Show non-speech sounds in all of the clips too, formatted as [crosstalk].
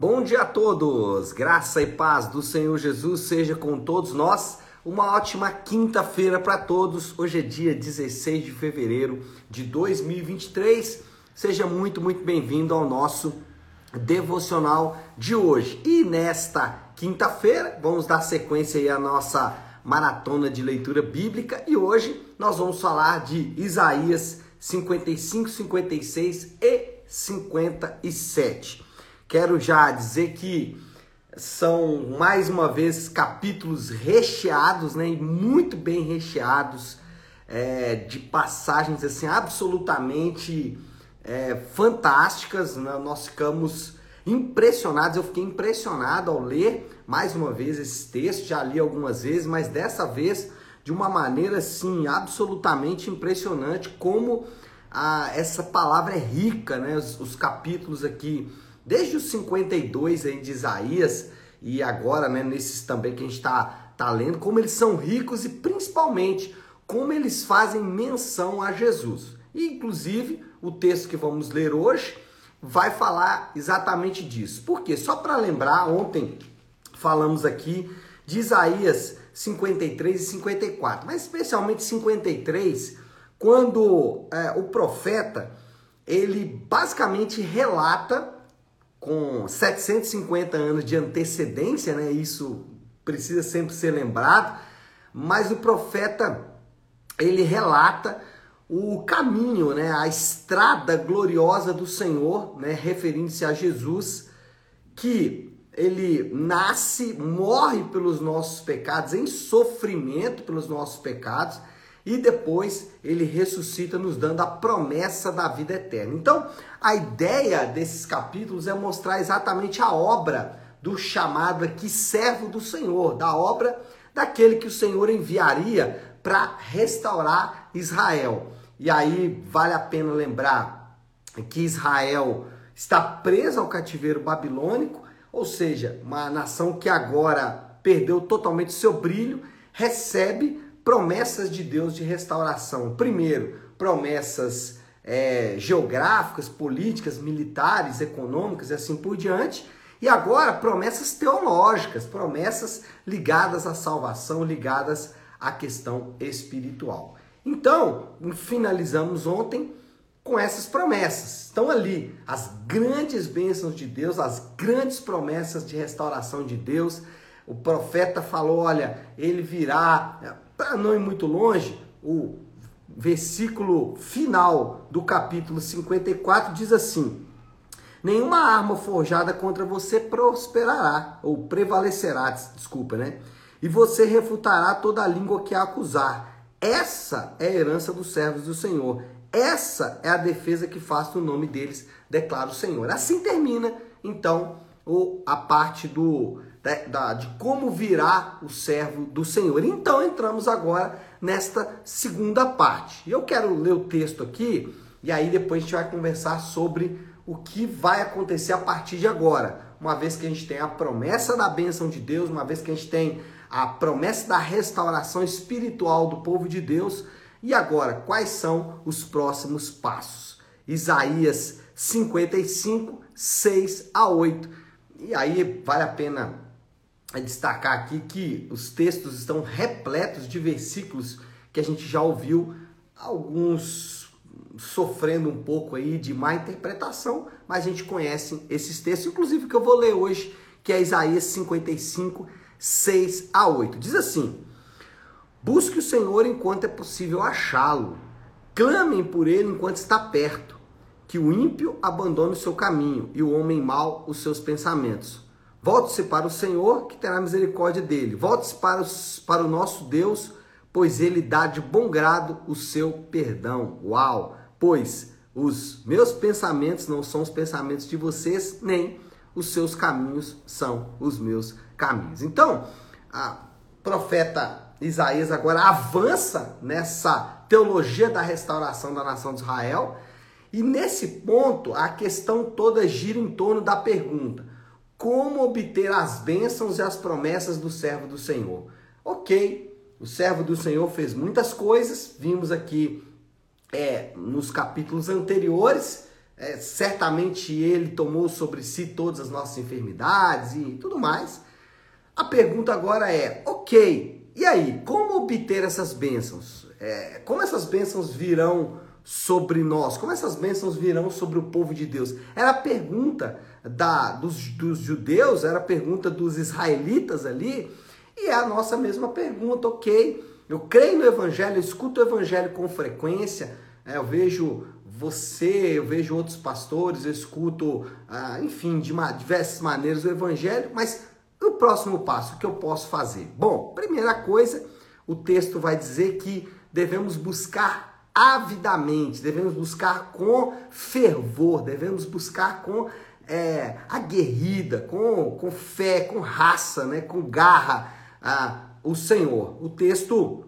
Bom dia a todos, graça e paz do Senhor Jesus seja com todos nós. Uma ótima quinta-feira para todos. Hoje é dia 16 de fevereiro de 2023. Seja muito, muito bem-vindo ao nosso devocional de hoje. E nesta quinta-feira, vamos dar sequência aí à nossa maratona de leitura bíblica e hoje nós vamos falar de Isaías 55, 56 e 57. Quero já dizer que são mais uma vez capítulos recheados, né, muito bem recheados é, de passagens assim absolutamente é, fantásticas. Né? Nós ficamos impressionados. Eu fiquei impressionado ao ler mais uma vez esse texto. Já li algumas vezes, mas dessa vez de uma maneira assim absolutamente impressionante como a, essa palavra é rica, né? Os, os capítulos aqui desde os 52 aí de Isaías e agora, né, nesses também que a gente está tá lendo, como eles são ricos e principalmente como eles fazem menção a Jesus. E, inclusive, o texto que vamos ler hoje vai falar exatamente disso. Por quê? Só para lembrar, ontem falamos aqui de Isaías 53 e 54, mas especialmente 53, quando é, o profeta ele basicamente relata com 750 anos de antecedência, né? Isso precisa sempre ser lembrado, mas o profeta ele relata o caminho, né, a estrada gloriosa do Senhor, né, referindo-se a Jesus, que ele nasce, morre pelos nossos pecados, em sofrimento pelos nossos pecados, e depois ele ressuscita nos dando a promessa da vida eterna. Então, a ideia desses capítulos é mostrar exatamente a obra do chamado aqui servo do Senhor, da obra daquele que o Senhor enviaria para restaurar Israel. E aí vale a pena lembrar que Israel está preso ao cativeiro babilônico, ou seja, uma nação que agora perdeu totalmente seu brilho, recebe promessas de Deus de restauração. Primeiro, promessas é, geográficas, políticas, militares, econômicas e assim por diante. E agora, promessas teológicas, promessas ligadas à salvação, ligadas à questão espiritual. Então, finalizamos ontem com essas promessas. Estão ali as grandes bênçãos de Deus, as grandes promessas de restauração de Deus. O profeta falou: olha, ele virá para não ir muito longe, o versículo final do capítulo 54 diz assim: Nenhuma arma forjada contra você prosperará, ou prevalecerá, desculpa, né? E você refutará toda a língua que a acusar. Essa é a herança dos servos do Senhor. Essa é a defesa que faço no nome deles, declara o Senhor. Assim termina, então, a parte do da, de como virá o servo do Senhor. Então entramos agora nesta segunda parte. Eu quero ler o texto aqui e aí depois a gente vai conversar sobre o que vai acontecer a partir de agora. Uma vez que a gente tem a promessa da bênção de Deus, uma vez que a gente tem a promessa da restauração espiritual do povo de Deus. E agora, quais são os próximos passos? Isaías 55, 6 a 8. E aí vale a pena destacar aqui que os textos estão repletos de versículos que a gente já ouviu, alguns sofrendo um pouco aí de má interpretação, mas a gente conhece esses textos, inclusive que eu vou ler hoje, que é Isaías 55, 6 a 8. Diz assim: Busque o Senhor enquanto é possível achá-lo, clamem por ele enquanto está perto, que o ímpio abandone o seu caminho e o homem mau os seus pensamentos Volte-se para o Senhor, que terá misericórdia dele. Volte-se para, para o nosso Deus, pois ele dá de bom grado o seu perdão. Uau! Pois os meus pensamentos não são os pensamentos de vocês, nem os seus caminhos são os meus caminhos. Então, a profeta Isaías agora avança nessa teologia da restauração da nação de Israel. E nesse ponto, a questão toda gira em torno da pergunta: como obter as bênçãos e as promessas do servo do Senhor. Ok, o servo do Senhor fez muitas coisas, vimos aqui é, nos capítulos anteriores é, certamente ele tomou sobre si todas as nossas enfermidades e tudo mais. A pergunta agora é: ok, e aí, como obter essas bênçãos? É, como essas bênçãos virão sobre nós? Como essas bênçãos virão sobre o povo de Deus? Era a pergunta da, dos, dos judeus, era a pergunta dos israelitas ali, e é a nossa mesma pergunta, ok? Eu creio no Evangelho, eu escuto o Evangelho com frequência, é, eu vejo você, eu vejo outros pastores, eu escuto, ah, enfim, de uma, diversas maneiras o Evangelho, mas o próximo passo, o que eu posso fazer? Bom, primeira coisa, o texto vai dizer que devemos buscar avidamente, devemos buscar com fervor, devemos buscar com é, aguerrida, com, com fé, com raça, né, com garra ah, o Senhor. O texto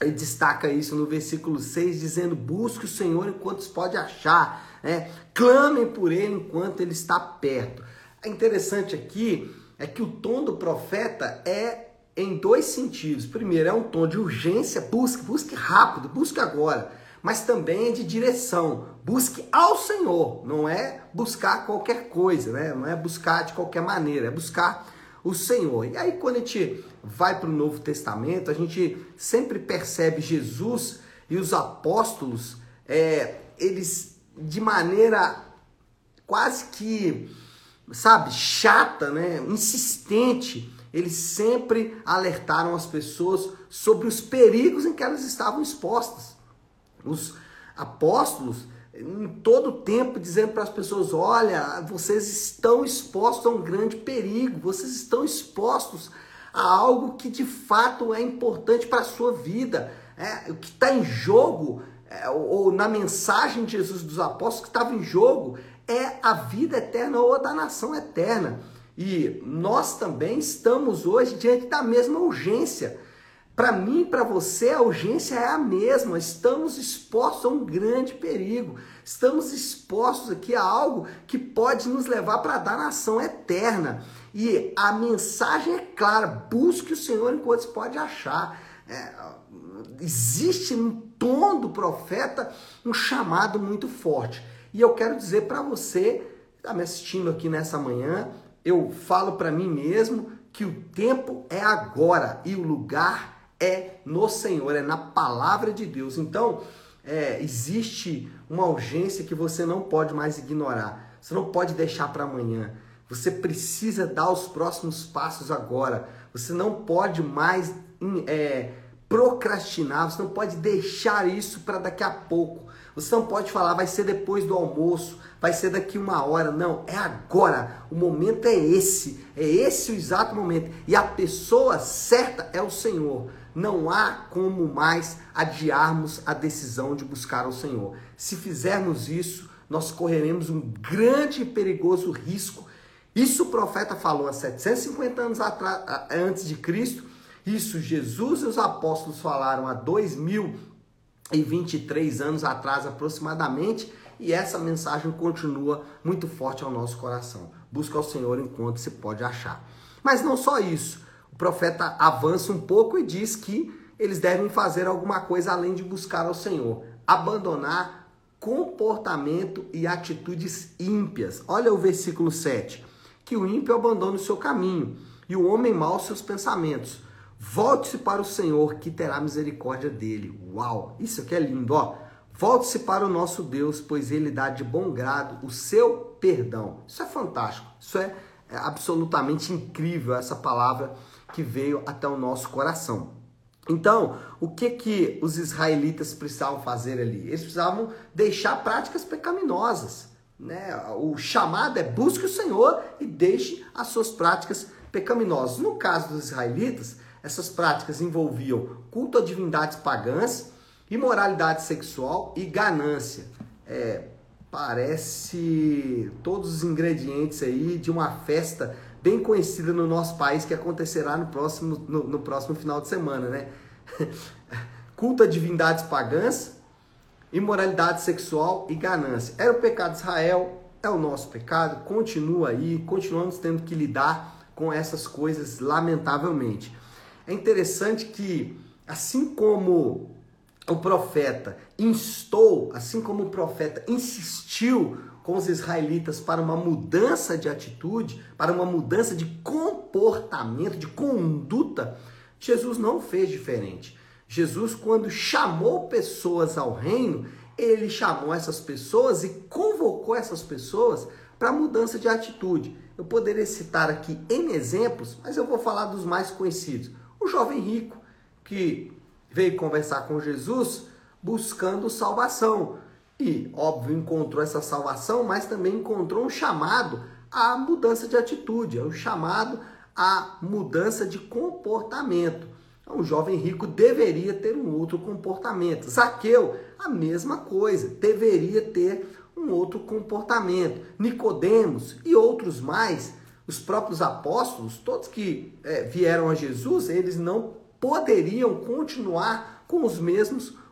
ele destaca isso no versículo 6, dizendo: Busque o Senhor enquanto se pode achar, né? clamem por ele enquanto ele está perto. É interessante aqui é que o tom do profeta é em dois sentidos. Primeiro, é um tom de urgência, busque, busque rápido, busque agora. Mas também é de direção, busque ao Senhor, não é buscar qualquer coisa, né? não é buscar de qualquer maneira, é buscar o Senhor. E aí, quando a gente vai para o Novo Testamento, a gente sempre percebe Jesus e os apóstolos, é, eles de maneira quase que, sabe, chata, né, insistente, eles sempre alertaram as pessoas sobre os perigos em que elas estavam expostas. Os apóstolos, em todo o tempo, dizendo para as pessoas: olha, vocês estão expostos a um grande perigo, vocês estão expostos a algo que de fato é importante para a sua vida. É, o que está em jogo, é, ou, ou, na mensagem de Jesus dos apóstolos, que estava em jogo é a vida eterna ou a nação eterna. E nós também estamos hoje diante da mesma urgência. Para mim para você, a urgência é a mesma. Estamos expostos a um grande perigo. Estamos expostos aqui a algo que pode nos levar para a nação eterna. E a mensagem é clara: busque o Senhor enquanto se pode achar. É, existe no tom do profeta um chamado muito forte. E eu quero dizer para você, que está me assistindo aqui nessa manhã, eu falo para mim mesmo que o tempo é agora e o lugar é no Senhor, é na palavra de Deus. Então, é, existe uma urgência que você não pode mais ignorar. Você não pode deixar para amanhã. Você precisa dar os próximos passos agora. Você não pode mais é, procrastinar, você não pode deixar isso para daqui a pouco. Você não pode falar, vai ser depois do almoço, vai ser daqui uma hora. Não, é agora. O momento é esse. É esse o exato momento. E a pessoa certa é o Senhor. Não há como mais adiarmos a decisão de buscar o Senhor. Se fizermos isso, nós correremos um grande e perigoso risco isso o profeta falou há 750 anos atrás, antes de Cristo. Isso Jesus e os apóstolos falaram há 2023 anos atrás aproximadamente. E essa mensagem continua muito forte ao nosso coração. Busca o Senhor enquanto se pode achar. Mas não só isso. O profeta avança um pouco e diz que eles devem fazer alguma coisa além de buscar ao Senhor. Abandonar comportamento e atitudes ímpias. Olha o versículo 7 que o ímpio abandone o seu caminho e o homem mau seus pensamentos. Volte-se para o Senhor, que terá misericórdia dele. Uau, isso aqui é lindo, ó. Volte-se para o nosso Deus, pois ele dá de bom grado o seu perdão. Isso é fantástico. Isso é, é absolutamente incrível essa palavra que veio até o nosso coração. Então, o que que os israelitas precisavam fazer ali? Eles precisavam deixar práticas pecaminosas. Né? O chamado é busque o Senhor e deixe as suas práticas pecaminosas. No caso dos israelitas, essas práticas envolviam culto a divindades pagãs, imoralidade sexual e ganância. É, parece todos os ingredientes aí de uma festa bem conhecida no nosso país que acontecerá no próximo, no, no próximo final de semana, né? [laughs] culto a divindades pagãs, imoralidade sexual e ganância. Era o pecado de Israel, é o nosso pecado, continua aí, continuamos tendo que lidar com essas coisas, lamentavelmente. É interessante que, assim como o profeta instou, assim como o profeta insistiu com os israelitas para uma mudança de atitude, para uma mudança de comportamento, de conduta, Jesus não fez diferente. Jesus, quando chamou pessoas ao reino, ele chamou essas pessoas e convocou essas pessoas para mudança de atitude. Eu poderia citar aqui em exemplos, mas eu vou falar dos mais conhecidos. O jovem rico que veio conversar com Jesus buscando salvação. E, óbvio, encontrou essa salvação, mas também encontrou um chamado à mudança de atitude, um chamado à mudança de comportamento. Um jovem rico deveria ter um outro comportamento. Zaqueu, a mesma coisa, deveria ter um outro comportamento. Nicodemos e outros mais, os próprios apóstolos, todos que é, vieram a Jesus, eles não poderiam continuar com os mesmos comportamentos.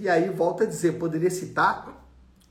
E aí, volta a dizer, poderia citar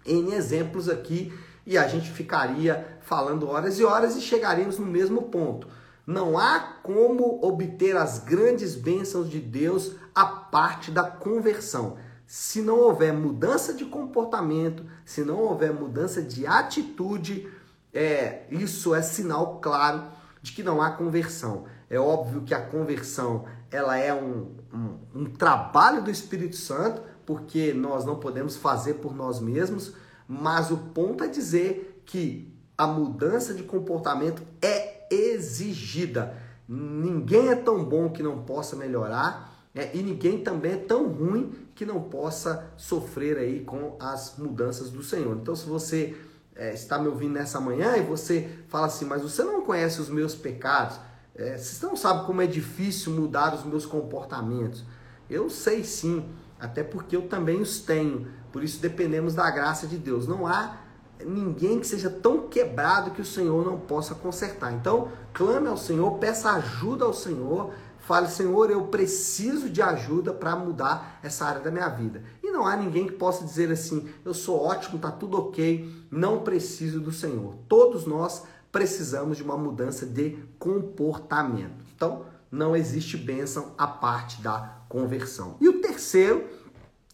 em exemplos aqui e a gente ficaria falando horas e horas e chegaríamos no mesmo ponto. Não há como obter as grandes bênçãos de Deus a parte da conversão. Se não houver mudança de comportamento, se não houver mudança de atitude, é, isso é sinal claro de que não há conversão. É óbvio que a conversão ela é um, um, um trabalho do Espírito Santo, porque nós não podemos fazer por nós mesmos, mas o ponto é dizer que a mudança de comportamento é exigida. Ninguém é tão bom que não possa melhorar né? e ninguém também é tão ruim que não possa sofrer aí com as mudanças do Senhor. Então, se você é, está me ouvindo nessa manhã e você fala assim, mas você não conhece os meus pecados, é, você não sabe como é difícil mudar os meus comportamentos. Eu sei sim, até porque eu também os tenho. Por isso dependemos da graça de Deus. Não há ninguém que seja tão quebrado que o Senhor não possa consertar. Então, clame ao Senhor, peça ajuda ao Senhor, fale, Senhor, eu preciso de ajuda para mudar essa área da minha vida. E não há ninguém que possa dizer assim, eu sou ótimo, tá tudo ok, não preciso do Senhor. Todos nós precisamos de uma mudança de comportamento. Então, não existe bênção a parte da conversão. E o terceiro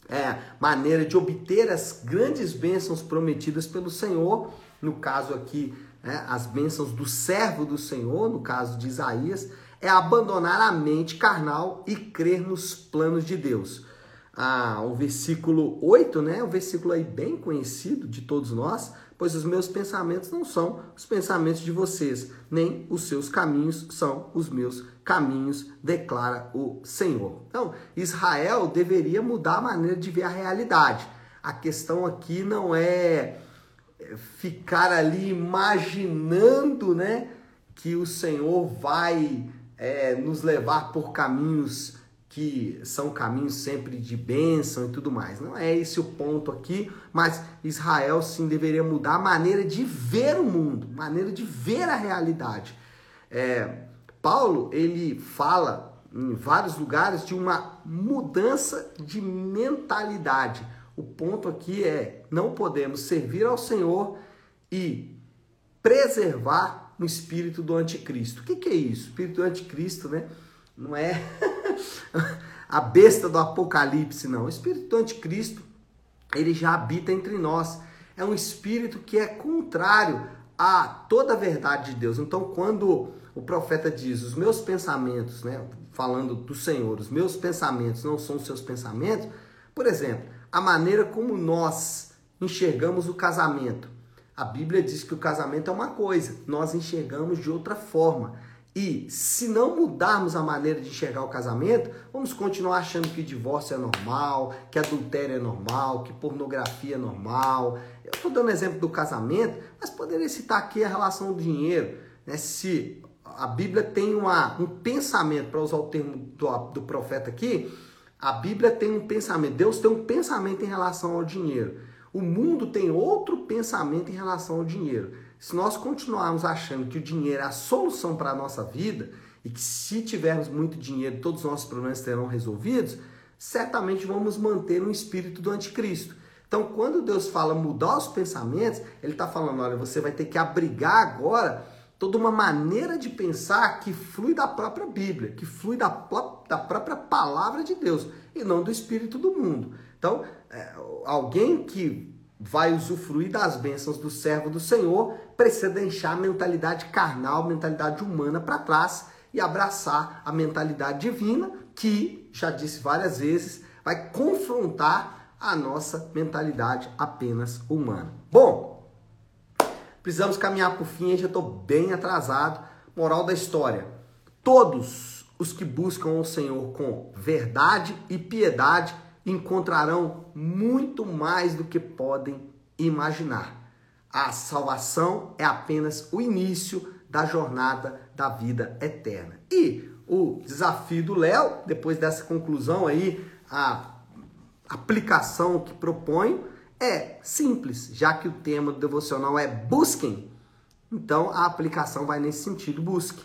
é, maneira de obter as grandes bênçãos prometidas pelo Senhor, no caso aqui, é, as bênçãos do servo do Senhor, no caso de Isaías, é abandonar a mente carnal e crer nos planos de Deus. Ah, o versículo 8, né? O versículo aí bem conhecido de todos nós, pois os meus pensamentos não são os pensamentos de vocês, nem os seus caminhos são os meus caminhos, declara o Senhor. Então, Israel deveria mudar a maneira de ver a realidade. A questão aqui não é, é ficar ali imaginando, né, que o Senhor vai é, nos levar por caminhos que são caminhos sempre de bênção e tudo mais. Não é esse o ponto aqui, mas Israel sim deveria mudar a maneira de ver o mundo, maneira de ver a realidade. É, Paulo ele fala em vários lugares de uma mudança de mentalidade. O ponto aqui é não podemos servir ao Senhor e preservar o espírito do anticristo. O que, que é isso? O espírito do anticristo, né? Não é [laughs] [laughs] a besta do apocalipse, não. O espírito do anticristo, ele já habita entre nós. É um espírito que é contrário a toda a verdade de Deus. Então, quando o profeta diz: Os meus pensamentos, né, falando do Senhor, os meus pensamentos não são os seus pensamentos. Por exemplo, a maneira como nós enxergamos o casamento. A Bíblia diz que o casamento é uma coisa, nós enxergamos de outra forma. E se não mudarmos a maneira de enxergar o casamento, vamos continuar achando que divórcio é normal, que adultério é normal, que pornografia é normal. Eu estou dando exemplo do casamento, mas poderia citar aqui a relação do dinheiro. Né? Se a Bíblia tem uma, um pensamento, para usar o termo do, do profeta aqui, a Bíblia tem um pensamento, Deus tem um pensamento em relação ao dinheiro. O mundo tem outro pensamento em relação ao dinheiro. Se nós continuarmos achando que o dinheiro é a solução para a nossa vida e que se tivermos muito dinheiro todos os nossos problemas serão resolvidos, certamente vamos manter um espírito do anticristo. Então, quando Deus fala mudar os pensamentos, Ele está falando: olha, você vai ter que abrigar agora toda uma maneira de pensar que flui da própria Bíblia, que flui da, da própria palavra de Deus e não do espírito do mundo. Então, é, alguém que vai usufruir das bênçãos do servo do Senhor, precisa deixar a mentalidade carnal, mentalidade humana para trás e abraçar a mentalidade divina, que, já disse várias vezes, vai confrontar a nossa mentalidade apenas humana. Bom, precisamos caminhar por fim, já estou bem atrasado. Moral da história: todos os que buscam o Senhor com verdade e piedade encontrarão muito mais do que podem imaginar. A salvação é apenas o início da jornada da vida eterna. E o desafio do Léo, depois dessa conclusão aí, a aplicação que proponho é simples, já que o tema do devocional é busquem. Então a aplicação vai nesse sentido, busque.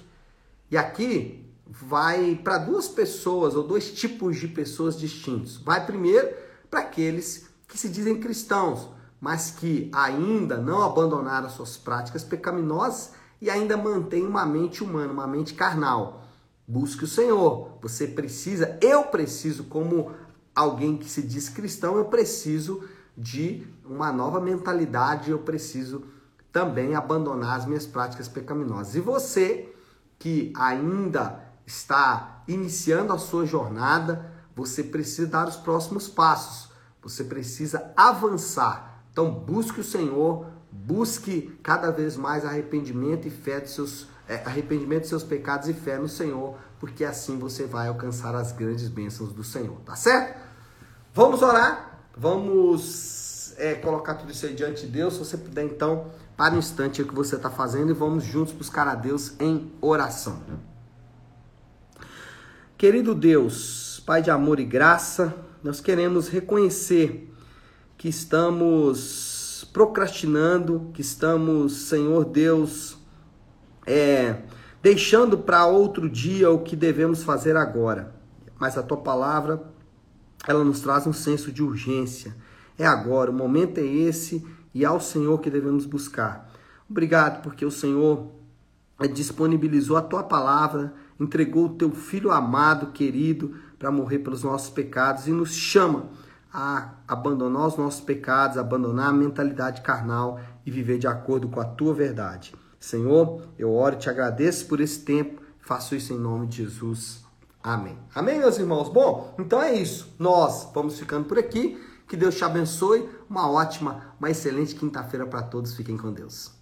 E aqui vai para duas pessoas ou dois tipos de pessoas distintos. Vai primeiro para aqueles que se dizem cristãos, mas que ainda não abandonaram suas práticas pecaminosas e ainda mantêm uma mente humana, uma mente carnal. Busque o Senhor. Você precisa, eu preciso, como alguém que se diz cristão, eu preciso de uma nova mentalidade, eu preciso também abandonar as minhas práticas pecaminosas. E você que ainda está iniciando a sua jornada, você precisa dar os próximos passos. Você precisa avançar. Então busque o Senhor, busque cada vez mais arrependimento e fé dos seus é, arrependimento dos seus pecados e fé no Senhor, porque assim você vai alcançar as grandes bênçãos do Senhor, tá certo? Vamos orar, vamos é, colocar tudo isso aí diante de Deus. Se você puder, então, para o instante o que você está fazendo e vamos juntos buscar a Deus em oração. Querido Deus, Pai de amor e graça, nós queremos reconhecer que estamos procrastinando, que estamos, Senhor Deus, é, deixando para outro dia o que devemos fazer agora. Mas a tua palavra, ela nos traz um senso de urgência. É agora, o momento é esse e é ao Senhor que devemos buscar. Obrigado porque o Senhor disponibilizou a tua palavra entregou o teu filho amado, querido, para morrer pelos nossos pecados e nos chama a abandonar os nossos pecados, abandonar a mentalidade carnal e viver de acordo com a tua verdade. Senhor, eu oro e te agradeço por esse tempo, faço isso em nome de Jesus. Amém. Amém, meus irmãos? Bom, então é isso. Nós vamos ficando por aqui. Que Deus te abençoe. Uma ótima, uma excelente quinta-feira para todos. Fiquem com Deus.